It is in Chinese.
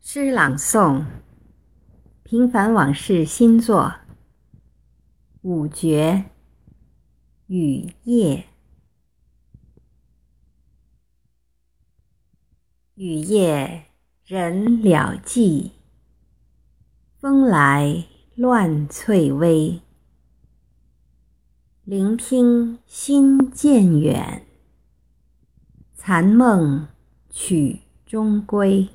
诗朗诵平凡往事新作五绝雨夜。雨夜人了寂风来乱翠微。聆听心渐远残梦曲终归。